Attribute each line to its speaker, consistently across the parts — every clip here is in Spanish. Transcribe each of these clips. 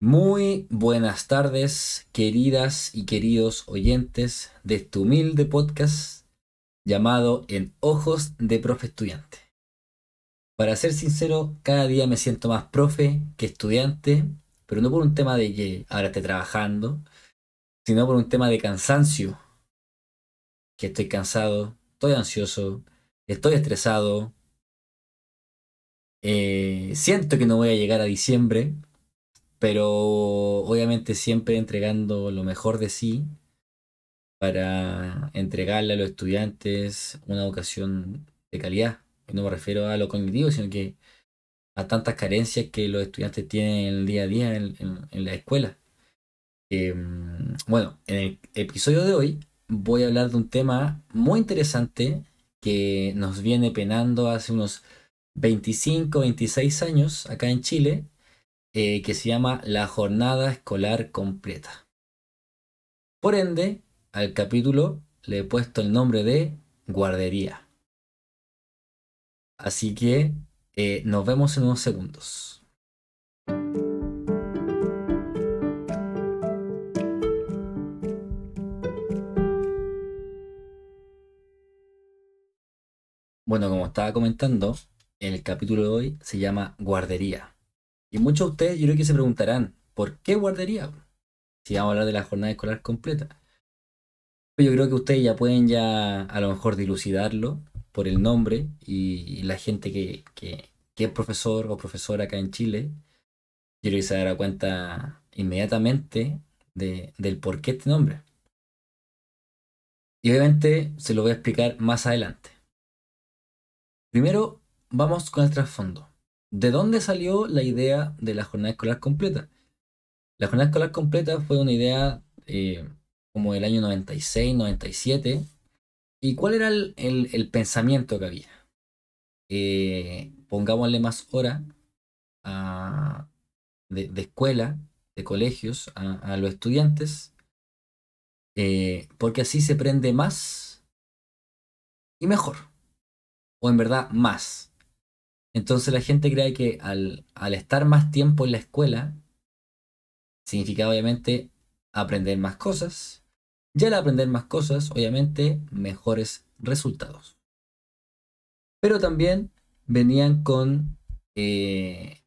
Speaker 1: Muy buenas tardes, queridas y queridos oyentes de este humilde podcast llamado En Ojos de Profe Estudiante. Para ser sincero, cada día me siento más profe que estudiante, pero no por un tema de que ahora esté trabajando, sino por un tema de cansancio. Que estoy cansado, estoy ansioso, estoy estresado, eh, siento que no voy a llegar a diciembre, pero obviamente siempre entregando lo mejor de sí para entregarle a los estudiantes una educación de calidad. No me refiero a lo cognitivo, sino que a tantas carencias que los estudiantes tienen en el día a día en, la escuela. Em, bueno, en el episodio de hoy voy a hablar de un tema muy interesante que nos viene penando hace unos 25, 26 años acá en Chile, eh, que se llama la jornada escolar completa. Por ende, al capítulo le he puesto el nombre de guardería. Así que eh, nos vemos en unos segundos. Bueno, como estaba comentando, el capítulo de hoy se llama guardería. Y muchos de ustedes yo creo que se preguntarán, ¿por qué guardería? Si vamos a hablar de la jornada escolar completa. Yo creo que ustedes ya pueden ya a lo mejor dilucidarlo por el nombre y, la gente que, es profesor o profesora acá en Chile, yo creo que se dará cuenta inmediatamente del por qué este nombre. Y obviamente se lo voy a explicar más adelante. Primero, vamos con el trasfondo. ¿De dónde salió la idea de la jornada escolar completa? La jornada escolar completa fue una idea eh, como del año 96, 97, ¿Y cuál era el, pensamiento que había? Eh, pongámosle más hora de, escuela, de colegios, a, los estudiantes, eh, porque así se prende más y mejor. O en verdad más. Entonces la gente cree que al, al estar más tiempo en la escuela, significa obviamente aprender más cosas, y al aprender más cosas, obviamente, mejores resultados. Pero también venían con... Eh,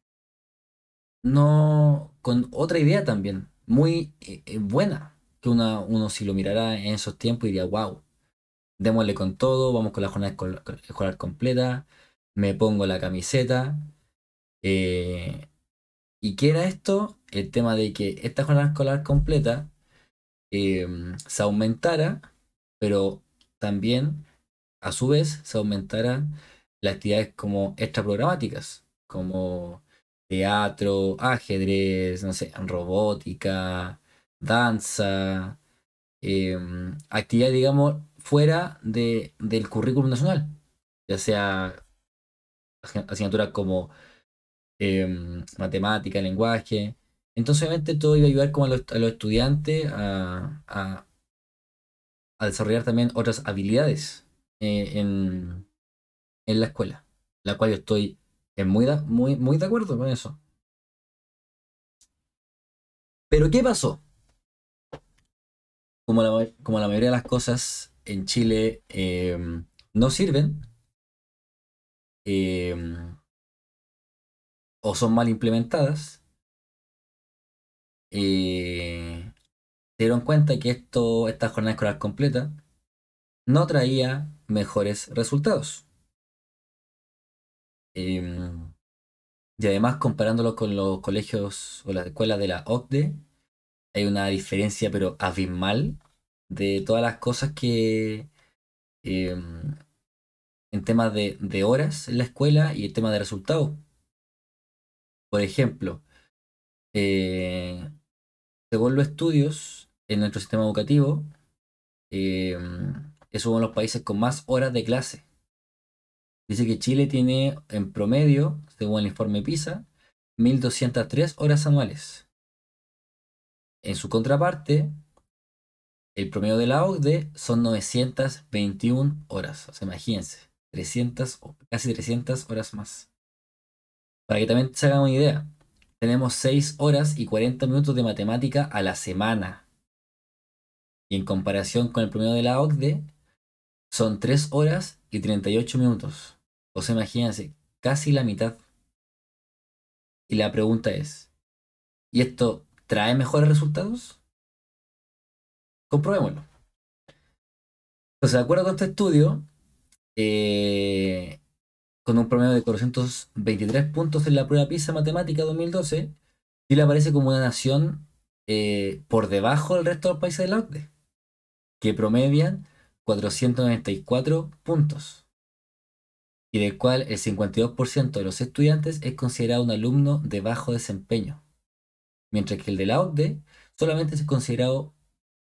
Speaker 1: no... con otra idea también, muy eh, eh, buena, que uno si lo mirara en esos tiempos diría, wow, démosle con todo, vamos con la jornada escolar completa, me pongo la camiseta. ¿Y qué era esto? El tema de que esta jornada escolar completa Em, se aumentara, pero también a su vez se aumentara las actividades como extraprogramáticas, como teatro, ajedrez, no sé, robótica, danza, em, actividades, digamos, fuera de, del currículum nacional, ya sea asignaturas como em, matemática, lenguaje, entonces, obviamente, todo iba a ayudar como a los, estudiantes a, desarrollar también otras habilidades eh, en, la escuela, la cual yo estoy muy, muy, muy de acuerdo con eso. Pero, ¿qué pasó? Como la, como la mayoría de las cosas en Chile em, no sirven, em, o son mal implementadas, eh, se dieron cuenta que esto, esta jornada escolar completa no traía mejores resultados. Em, y además, comparándolo con los colegios o las escuelas de la OCDE, hay una diferencia pero abismal de todas las cosas que em, en temas de, horas en la escuela y el tema de resultados. Por ejemplo, eh, según los estudios en nuestro sistema educativo, eh, es uno de los países con más horas de clase. Dice que Chile tiene en promedio, según el informe PISA, 1.203 horas anuales. En su contraparte, el promedio de la OCDE son 921 horas. O sea, imagínense, 300, casi 300 horas más. Para que también se hagan una idea, tenemos 6 horas y 40 minutos de matemática a la semana. Y en comparación con el promedio de la OCDE, son 3 horas y 38 minutos. O sea, imagínense, casi la mitad. Y la pregunta es, ¿y esto trae mejores resultados? Comprobémoslo. Entonces, de acuerdo con este estudio, eh, con un promedio de 423 puntos en la prueba PISA Matemática 2012, Chile aparece como una nación eh, por debajo del resto de los países de la OCDE, que promedian 494 puntos, y del cual el 52% de los estudiantes es considerado un alumno de bajo desempeño, mientras que el de la OCDE solamente es considerado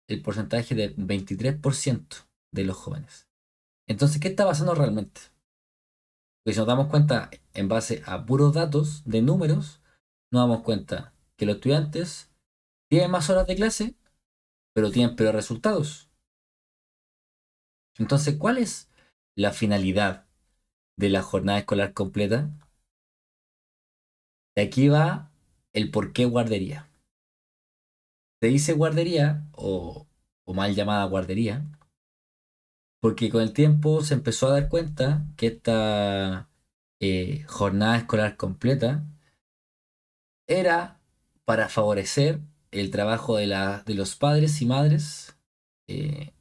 Speaker 1: el porcentaje del 23% de los jóvenes. Entonces, ¿qué está pasando realmente? Porque si nos damos cuenta en base a puros datos de números, nos damos cuenta que los estudiantes tienen más horas de clase, pero tienen peores resultados. Entonces, ¿cuál es la finalidad de la jornada escolar completa? De aquí va el por qué guardería. Se dice guardería o, mal llamada guardería, porque con el tiempo se empezó a dar cuenta que esta eh, jornada escolar completa era para favorecer el trabajo de, de los padres y madres eh,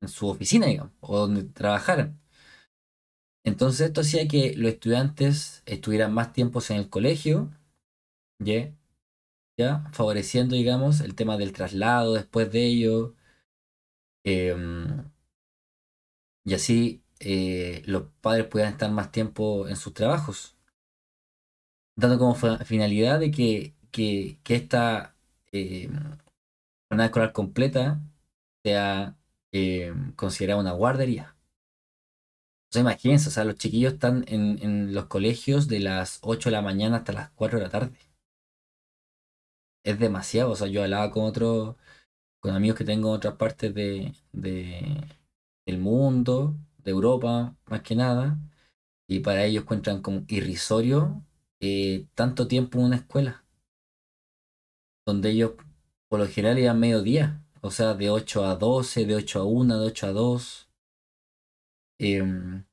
Speaker 1: en su oficina, digamos, o donde trabajaran. Entonces esto hacía que los estudiantes estuvieran más tiempos en el colegio, ¿ya? Favoreciendo, digamos, el tema del traslado después de ello. Em, y así eh, los padres pudieran estar más tiempo en sus trabajos. Dando como finalidad de que, que, esta eh, escolar completa sea em, considerada una guardería. Sea, imagínense, o sea, los chiquillos están en, en los colegios de las 8 de la mañana hasta las 4 de la tarde es demasiado. O sea, yo hablaba con otros, con amigos que tengo en otras partes de, del mundo, de Europa, más que nada, y para ellos encuentran como irrisorio eh, tanto tiempo en una escuela, donde ellos por lo general iban mediodía, o sea, de 8 a 12, de 8 a 1, de 8 a 2. Em,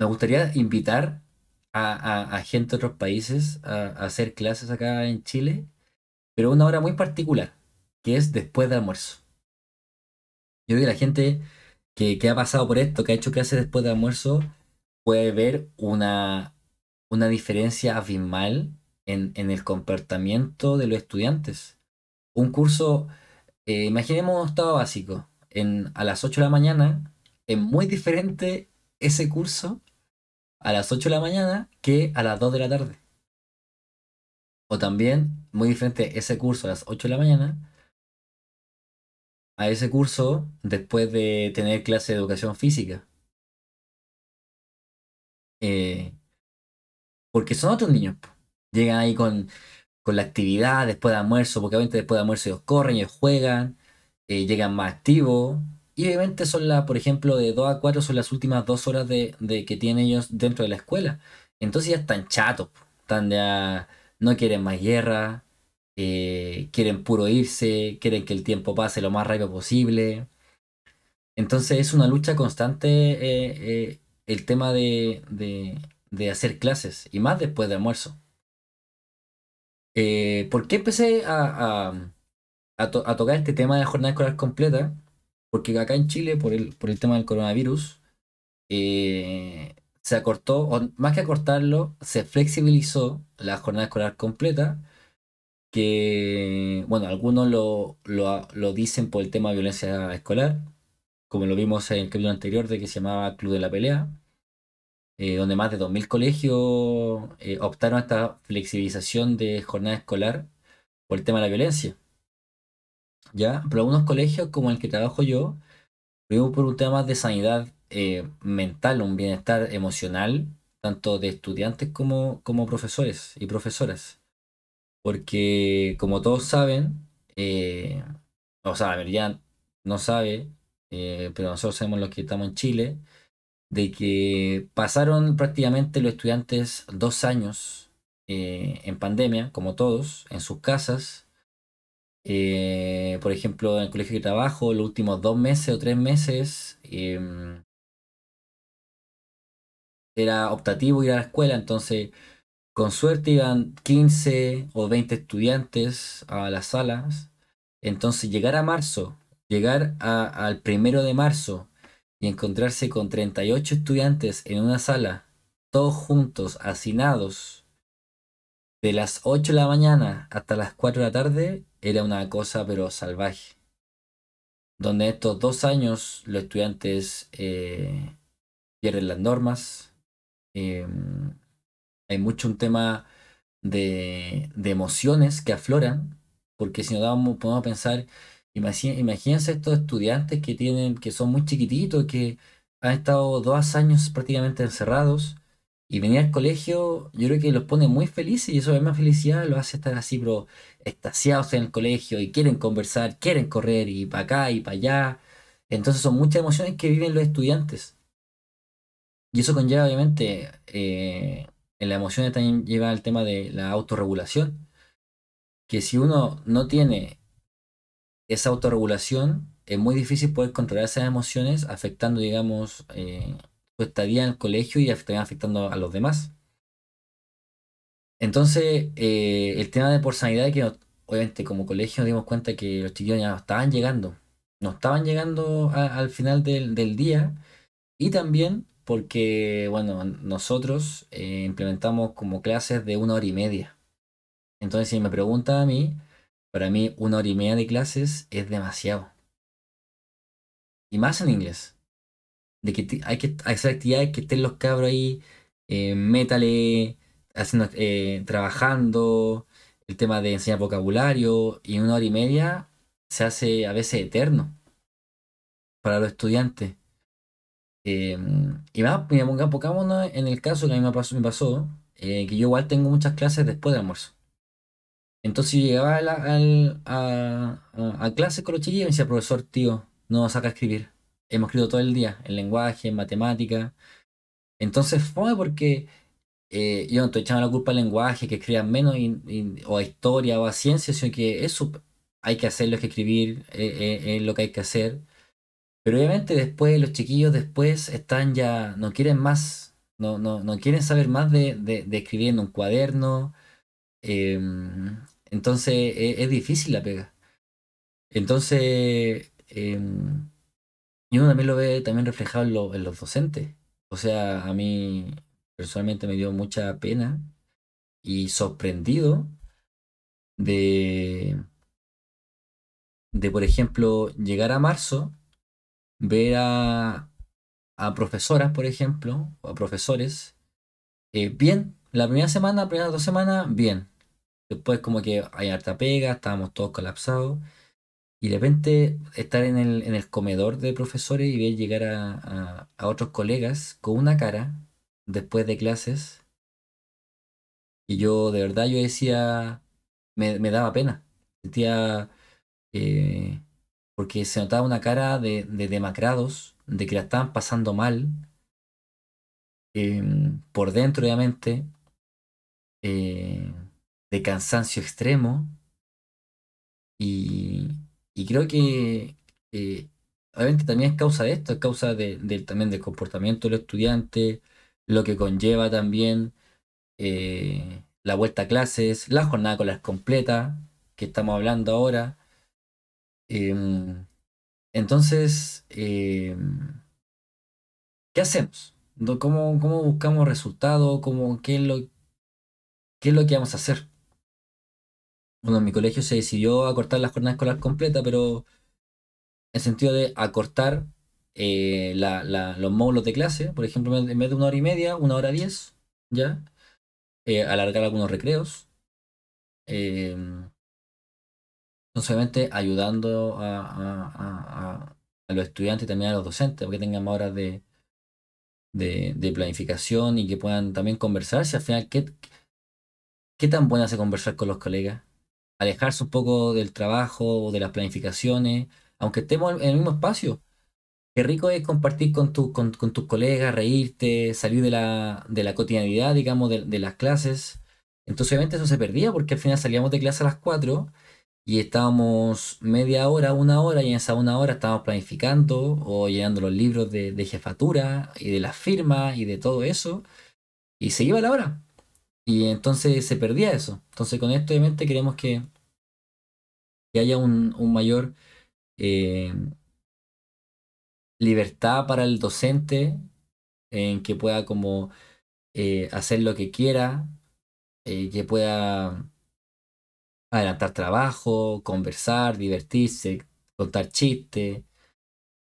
Speaker 1: me gustaría invitar a, gente de otros países a, a hacer clases acá en Chile pero una hora muy particular, que es después de almuerzo. Yo creo que la gente que, ha pasado por esto, que ha hecho clases después de almuerzo, puede ver una, una diferencia abismal en, en, el comportamiento de los estudiantes. Un curso, eh, imaginemos un estado básico, en, a las 8 de la mañana, es muy diferente ese curso a las 8 de la mañana que a las 2 de la tarde. O también, muy diferente, ese curso a las 8 de la mañana a ese curso después de tener clase de educación física. Eh, porque son otros niños. Llegan ahí con, con, la actividad después de almuerzo, porque obviamente después de almuerzo ellos corren, ellos juegan, eh, llegan más activos. Y obviamente son las, por ejemplo, de 2 a 4 son las últimas dos horas de, que tienen ellos dentro de la escuela. Entonces ya están chatos, están ya no quieren más guerra, eh, quieren puro irse, quieren que el tiempo pase lo más rápido posible. Entonces es una lucha constante eh, eh, el tema de, hacer clases, y más después de almuerzo. ¿Por qué empecé a, a, tocar este tema de la jornada escolar completa? Porque acá en Chile, por el, por el tema del coronavirus, se acortó, o más que acortarlo, se flexibilizó la jornada escolar completa, que, bueno, algunos lo, lo, dicen por el tema de violencia escolar, como lo vimos en el capítulo anterior de que se llamaba Club de la Pelea, eh, donde más de 2.000 colegios eh, optaron a esta flexibilización de jornada escolar por el tema de la violencia. ¿Ya? Pero algunos colegios, como el que trabajo yo, lo por un tema de sanidad eh, mental, un bienestar emocional, tanto de estudiantes como, como profesores y profesoras. Porque como todos saben, eh, o sea, ya no sabe, eh, pero nosotros sabemos los que estamos en Chile, de que pasaron prácticamente los estudiantes dos años en pandemia, como todos, en sus casas. Por ejemplo, en el colegio de trabajo, los últimos dos meses o tres meses em, era optativo ir a la escuela, entonces con suerte iban 15 o 20 estudiantes a las salas. Entonces llegar a marzo, llegar al primero de marzo y encontrarse con 38 estudiantes en una sala, todos juntos, hacinados, de las 8 de la mañana hasta las 4 de la tarde, era una cosa pero salvaje. Donde estos dos años los estudiantes eh, pierden las normas, em, hay mucho un tema de, emociones que afloran, porque si nos damos, podemos pensar, imagínense estos estudiantes que tienen, que son muy chiquititos, que han estado dos años prácticamente encerrados, y venir al colegio, yo creo que los pone muy felices y eso es más felicidad los hace estar así, pero extasiados en el colegio y quieren conversar, quieren correr y para acá y para allá. Entonces son muchas emociones que viven los estudiantes. Y eso conlleva obviamente eh, en la emoción también lleva el tema de la autorregulación. Que si uno no tiene esa autorregulación, es muy difícil poder controlar esas emociones, afectando, digamos, eh, su estadía en el colegio y también afectando a los demás. Entonces, eh, el tema de por sanidad, que obviamente como colegio nos dimos cuenta que los chiquillos ya estaban llegando, no estaban llegando al final del día, y también porque, bueno, nosotros eh, implementamos como clases de una hora y media. Entonces, si me preguntan a mí, para mí una hora y media de clases es demasiado. Y más en inglés. De que hay que hacer actividades que estén los cabros ahí, eh, métale, haciendo, eh, trabajando, el tema de enseñar vocabulario, y una hora y media se hace a veces eterno para los estudiantes. Em, y más, mira, pongámonos en el caso que a mí me pasó, me pasó eh, que yo igual tengo muchas clases después del almuerzo. Entonces yo llegaba a, la, a, clase con los chiquillos y me decía, profesor, tío, no saca a escribir. Hemos escrito todo el día, en lenguaje, en matemática. Entonces fue porque eh, yo no estoy echando la culpa al lenguaje, que escriban menos, o a historia, o a ciencia, sino que eso hay que hacerlo, hay que escribir, eh, es lo que hay que hacer. Pero obviamente después los chiquillos después están ya, no quieren más, no, no, no quieren saber más de, de, escribir en un cuaderno. Em, entonces e, es, difícil la pega. Entonces, em, y uno también lo ve también reflejado en, en los docentes. O sea, a mí personalmente me dio mucha pena y sorprendido de, de por ejemplo, llegar a marzo ver a, profesoras, por ejemplo, o a profesores, eh, bien, la primera semana, la primera dos semanas, bien. Después como que hay harta pega, estábamos todos colapsados. Y de repente estar en el, en el comedor de profesores y ver llegar a, otros colegas con una cara después de clases. Y yo de verdad yo decía, me, daba pena. Sentía eh, porque se notaba una cara de, demacrados, de que la estaban pasando mal, em, por dentro obviamente, eh, de cansancio extremo, y, creo que eh, obviamente también es causa de esto, es causa también del comportamiento del estudiante, lo que conlleva también eh, la vuelta a clases, la jornada con las completa que estamos hablando ahora. Em, entonces, em, ¿qué hacemos? ¿Cómo, cómo buscamos resultados? ¿Cómo, qué, es lo, ¿Qué es lo que vamos a hacer? Bueno, en mi colegio se decidió acortar la jornada escolar completa, pero en sentido de acortar eh, los módulos de clase, por ejemplo, en vez de una hora y media, una hora diez, ¿ya? Eh, alargar algunos recreos. Em, no solamente ayudando a, los estudiantes y también a los docentes, porque tengan más horas de, planificación y que puedan también conversar. Si al final, ¿qué, qué tan buena hace conversar con los colegas? Alejarse un poco del trabajo de las planificaciones, aunque estemos en el mismo espacio. Qué rico es compartir con, tu, con, tus colegas, reírte, salir de la, de la cotidianidad, digamos, de, de, las clases. Entonces, obviamente, eso se perdía porque al final salíamos de clase a las 4 y estábamos media hora, una hora, y en esa una hora estábamos planificando o llenando los libros de, de jefatura y de las firmas y de todo eso, y se iba la hora. Y entonces se perdía eso. Entonces, con esto, obviamente, queremos que, que haya un, un mayor. Eh, libertad para el docente en que pueda como eh, hacer lo que quiera, eh, que pueda adelantar trabajo, conversar, divertirse, contar chistes,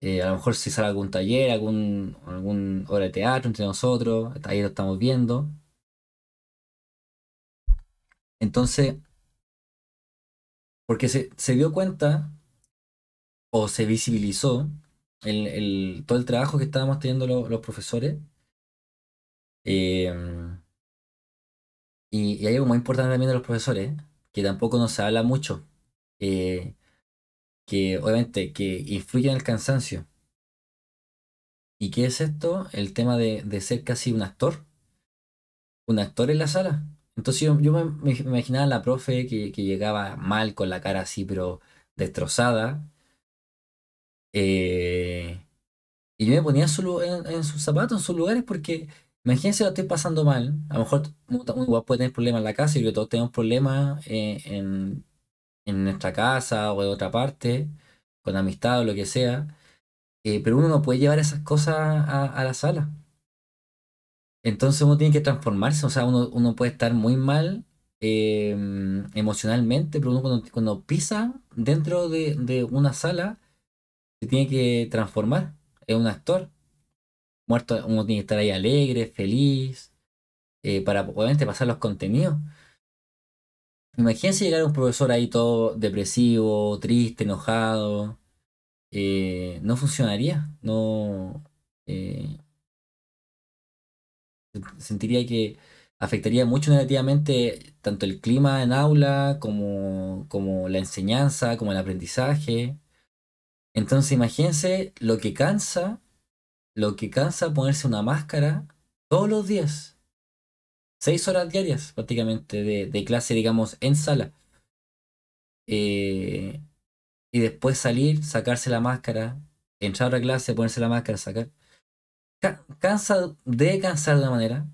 Speaker 1: eh, a lo mejor si sale algún taller, algún, algún hora de teatro entre nosotros, ahí lo estamos viendo. Entonces, porque se, se dio cuenta o se visibilizó el, todo el trabajo que estábamos teniendo los profesores. Em, y, hay algo muy importante también de los profesores, que tampoco nos se habla mucho, eh, que obviamente que influye en el cansancio. ¿Y qué es esto? El tema de, ser casi un actor. Un actor en la sala. Entonces yo, me, me, imaginaba a la profe que, que llegaba mal con la cara así, pero destrozada eh, y yo me ponía en, su, en, sus zapatos, en sus lugares, porque imagínense lo estoy pasando mal. A lo mejor uno puede tener problemas en la casa y que todos tenemos problemas eh, en, en, nuestra casa o en otra parte, con amistad o lo que sea. Eh, pero uno no puede llevar esas cosas a, la sala. Entonces uno tiene que transformarse, o sea, uno, uno puede estar muy mal emocionalmente, pero uno cuando, cuando pisa dentro de, de una sala, se tiene que transformar. Es un actor. Muerto, uno tiene que estar ahí alegre, feliz, eh, para obviamente pasar los contenidos. Imagínense llegar a un profesor ahí todo depresivo, triste, enojado. Eh, no funcionaría. No. Eh, sentiría que afectaría mucho negativamente tanto el clima en aula como, como la enseñanza, como el aprendizaje. Entonces imagínense lo que cansa, lo que cansa ponerse una máscara todos los días. Seis horas diarias prácticamente de, clase, digamos, en sala. Eh, y después salir, sacarse la máscara, entrar a clase, ponerse la máscara, sacar. Cansa, de cansar de una manera.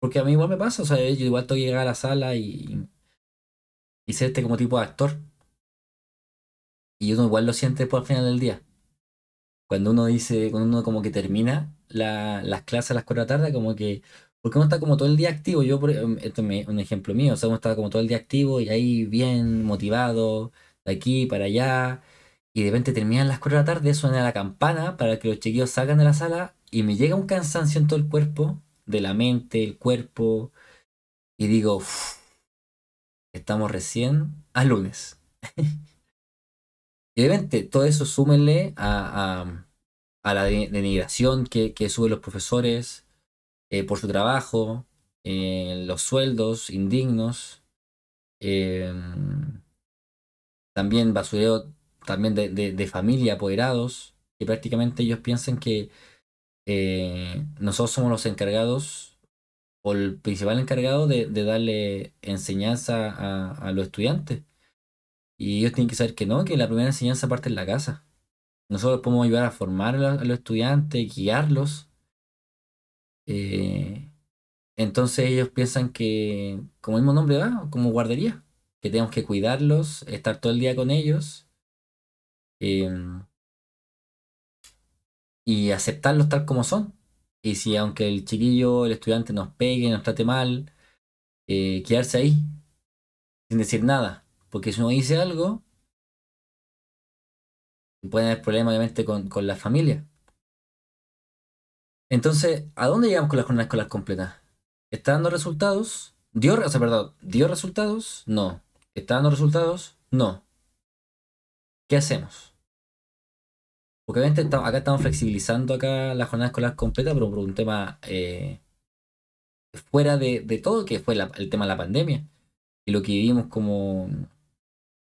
Speaker 1: Porque a mí igual me pasa, o sea, yo igual tengo que llegar a la sala y, y ser este como tipo de actor. Y uno igual lo siente por al final del día. Cuando uno dice, cuando uno como que termina las clases a las 4 de la tarde, como que. Porque uno está como todo el día activo. Yo, em, esto es un ejemplo mío, o sea, uno está como todo el día activo y ahí bien motivado, de aquí para allá. Y de repente terminan las 4 de la tarde, suena la campana para que los chiquillos salgan de la sala y me llega un cansancio en todo el cuerpo, de la mente, el cuerpo. Y digo, estamos recién a lunes. Y obviamente todo eso súmenle a, la denigración que, suben los profesores eh, por su trabajo, eh, los sueldos indignos, em, también basureo también de, familia, apoderados, que prácticamente ellos piensan que eh, nosotros somos los encargados o el principal encargado de, darle enseñanza a los estudiantes. Y ellos tienen que saber que no, que la primera enseñanza parte en la casa. Nosotros podemos ayudar a formar a los estudiantes, guiarlos. Eh, entonces ellos piensan que, como el mismo nombre va, como guardería, que tenemos que cuidarlos, estar todo el día con ellos em, y aceptarlos tal como son. Y si aunque el chiquillo, el estudiante nos pegue, nos trate mal, eh, quedarse ahí, sin decir nada porque si uno dice algo, puede haber problemas obviamente con, la familia. Entonces, ¿a dónde llegamos con la jornada escolar completa? ¿Está dando resultados? ¿Dio, o sea, ¿dio resultados? No. ¿Está dando resultados? No. ¿Qué hacemos? Porque obviamente acá estamos flexibilizando acá la jornada escolar completa, pero por un tema eh, fuera de, todo, que fue el tema de la pandemia. Y lo que vivimos como,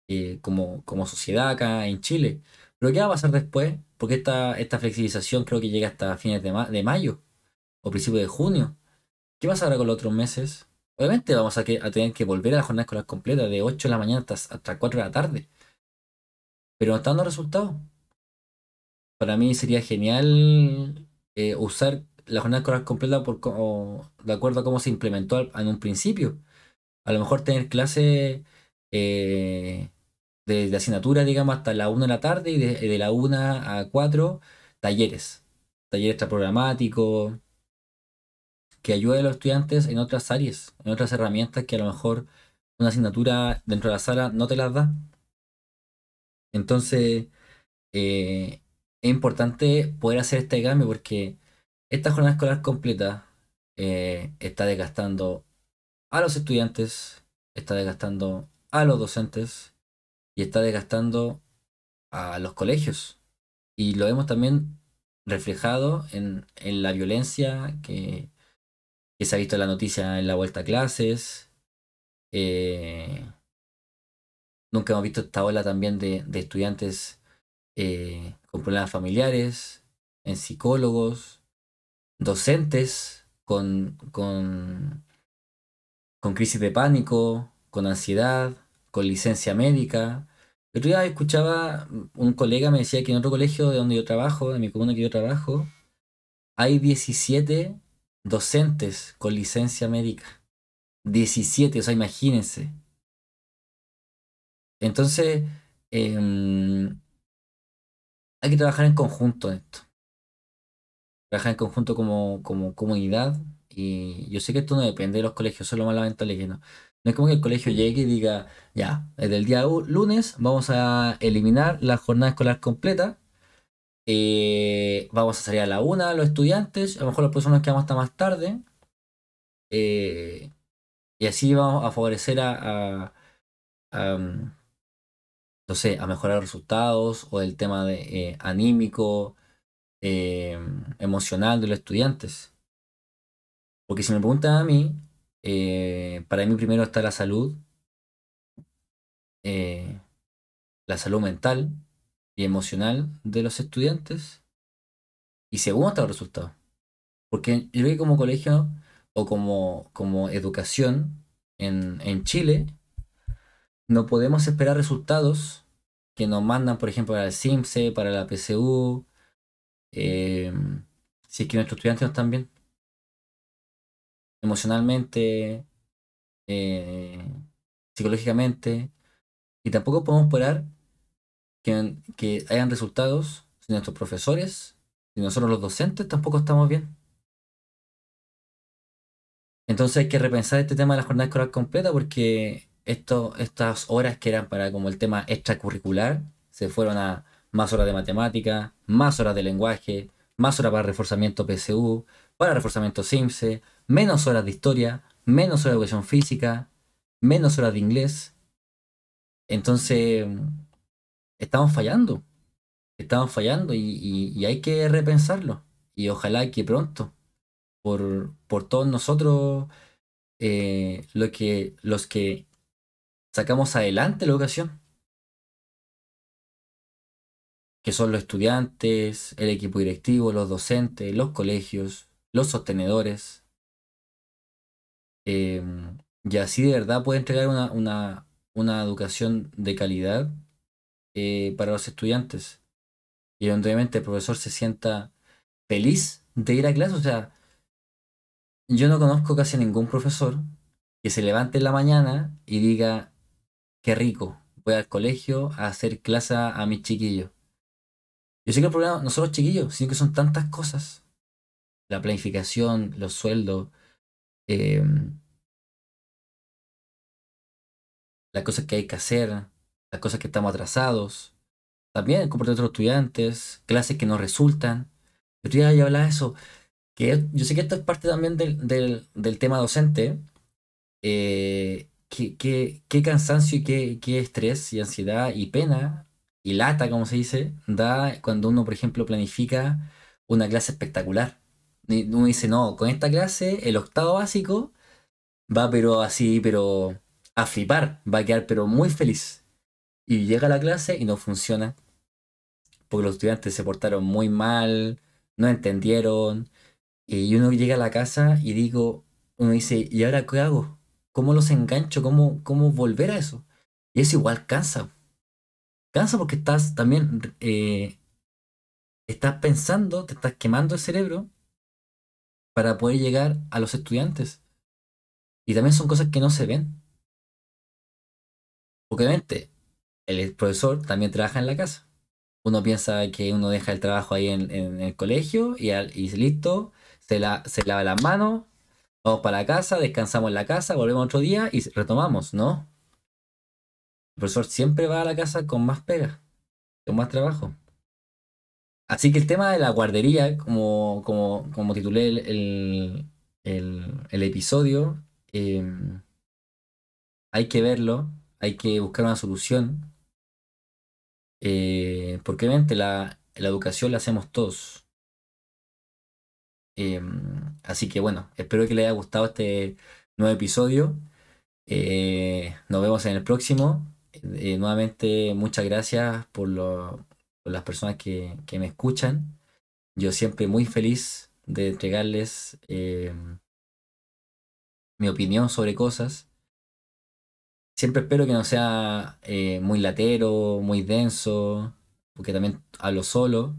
Speaker 1: eh, como, como sociedad acá en Chile. Pero ¿qué va a pasar después? Porque esta, esta flexibilización creo que llega hasta fines de, de mayo o principios de junio. ¿Qué pasa ahora con los otros meses? Obviamente vamos a, tener que volver a la jornada escolar completa de 8 de la mañana hasta, hasta 4 de la tarde. Pero no está dando resultados. Para mí sería genial eh, usar la jornada escolar completa por, de acuerdo a cómo se implementó en un principio. A lo mejor tener clases eh, de, asignatura, digamos, hasta la 1 de la tarde y de, la 1 a 4 talleres. Talleres programáticos que ayude a los estudiantes en otras áreas, en otras herramientas que a lo mejor una asignatura dentro de la sala no te las da. Entonces, eh, es importante poder hacer este cambio porque esta jornada escolar completa eh, está desgastando a los estudiantes, está desgastando a los docentes y está desgastando a los colegios. Y lo vemos también reflejado en, la violencia que, se ha visto en la noticia en la vuelta a clases. Eh, nunca hemos visto esta ola también de, estudiantes eh, con problemas familiares, en psicólogos, docentes con, con, con crisis de pánico, con ansiedad, con licencia médica. El otro escuchaba, un colega me decía que en otro colegio de donde yo trabajo, en mi comuna que yo trabajo, hay 17 docentes con licencia médica. 17, o sea, imagínense. Entonces, em, hay que trabajar en conjunto en esto trabajar en conjunto como, como comunidad. Y yo sé que esto no depende de los colegios, solo más lamentable que no. No es como que el colegio llegue y diga, ya, desde el día lunes vamos a eliminar la jornada escolar completa. Eh, vamos a salir a la una los estudiantes, a lo mejor las personas quedamos hasta más tarde. Eh, y así vamos a favorecer a, mm, no sé, a mejorar resultados o el tema de eh, anímico, eh, emocional de los estudiantes. Porque si me preguntan a mí, eh, para mí primero está la salud, eh, la salud mental y emocional de los estudiantes. Y segundo está el resultado. Porque yo creo que como colegio o como, como educación en, en Chile, no podemos esperar resultados que nos mandan, por ejemplo, para el CIMSE, para la PCU, eh, si es que nuestros estudiantes no están bien emocionalmente, eh, psicológicamente, y tampoco podemos esperar que, que hayan resultados si nuestros profesores, si nosotros los docentes tampoco estamos bien. Entonces hay que repensar este tema de la jornada escolar completa porque esto, estas horas que eran para como el tema extracurricular se fueron a más horas de matemática, más horas de lenguaje, más horas para reforzamiento PSU, para reforzamiento SIMSE, menos horas de historia, menos horas de educación física, menos horas de inglés. Entonces, estamos fallando. Estamos fallando y, hay que repensarlo. Y ojalá que pronto, por, por todos nosotros, eh, lo que, los que sacamos adelante la educación, que son los estudiantes, el equipo directivo, los docentes, los colegios, los sostenedores. Em, y así de verdad puede entregar una, educación de calidad eh, para los estudiantes. Y donde obviamente el profesor se sienta feliz de ir a clase. O sea, yo no conozco casi ningún profesor que se levante en la mañana y diga, qué rico, voy al colegio a hacer clase a mis chiquillos. Yo sé que el problema no son los chiquillos, sino que son tantas cosas. La planificación, los sueldos, em, las cosas que hay que hacer, las cosas que estamos atrasados. También de los estudiantes, clases que no resultan. Yo ya hablaba de eso. Que yo sé que esto es parte también del, tema docente. Eh, qué, qué, cansancio y qué, qué estrés y ansiedad y pena y lata, como se dice, da cuando uno, por ejemplo, planifica una clase espectacular. Uno dice, no, con esta clase, el octavo básico va pero así, pero a flipar, va a quedar pero muy feliz. Y llega la clase y no funciona. porque los estudiantes se portaron muy mal, no entendieron. Y uno llega a la casa y digo, uno dice, ¿y ahora qué hago? ¿Cómo los engancho? ¿Cómo, cómo volver a eso? Y eso igual cansa. Cansa porque estás también, eh, estás pensando, te estás quemando el cerebro para poder llegar a los estudiantes. Y también son cosas que no se ven. Obviamente, el profesor también trabaja en la casa. Uno piensa que uno deja el trabajo ahí en, el colegio y, y listo, se, la, se lava las manos, vamos para la casa, descansamos en la casa, volvemos otro día y retomamos, ¿no? El profesor siempre va a la casa con más pega, con más trabajo. Así que el tema de la guardería, como, como, como titulé el, el, episodio, em, hay que verlo, hay que buscar una solución. Eh, porque obviamente la, la, educación la hacemos todos. Em, así que bueno, espero que les haya gustado este nuevo episodio. Eh, nos vemos en el próximo. Eh, nuevamente, muchas gracias por, las personas que, me escuchan. Yo siempre muy feliz de entregarles em, mi opinión sobre cosas. Siempre espero que no sea eh, muy latero, muy denso, porque también hablo solo.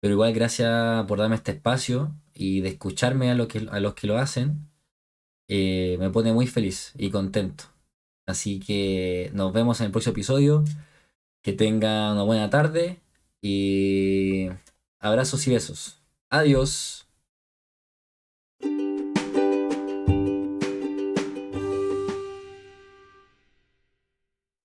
Speaker 1: Pero igual gracias por darme este espacio y de escucharme a, lo que, a los que lo hacen. Eh, me pone muy feliz y contento. Así que nos vemos en el próximo episodio. Que tengan una buena tarde y abrazos y besos. Adiós.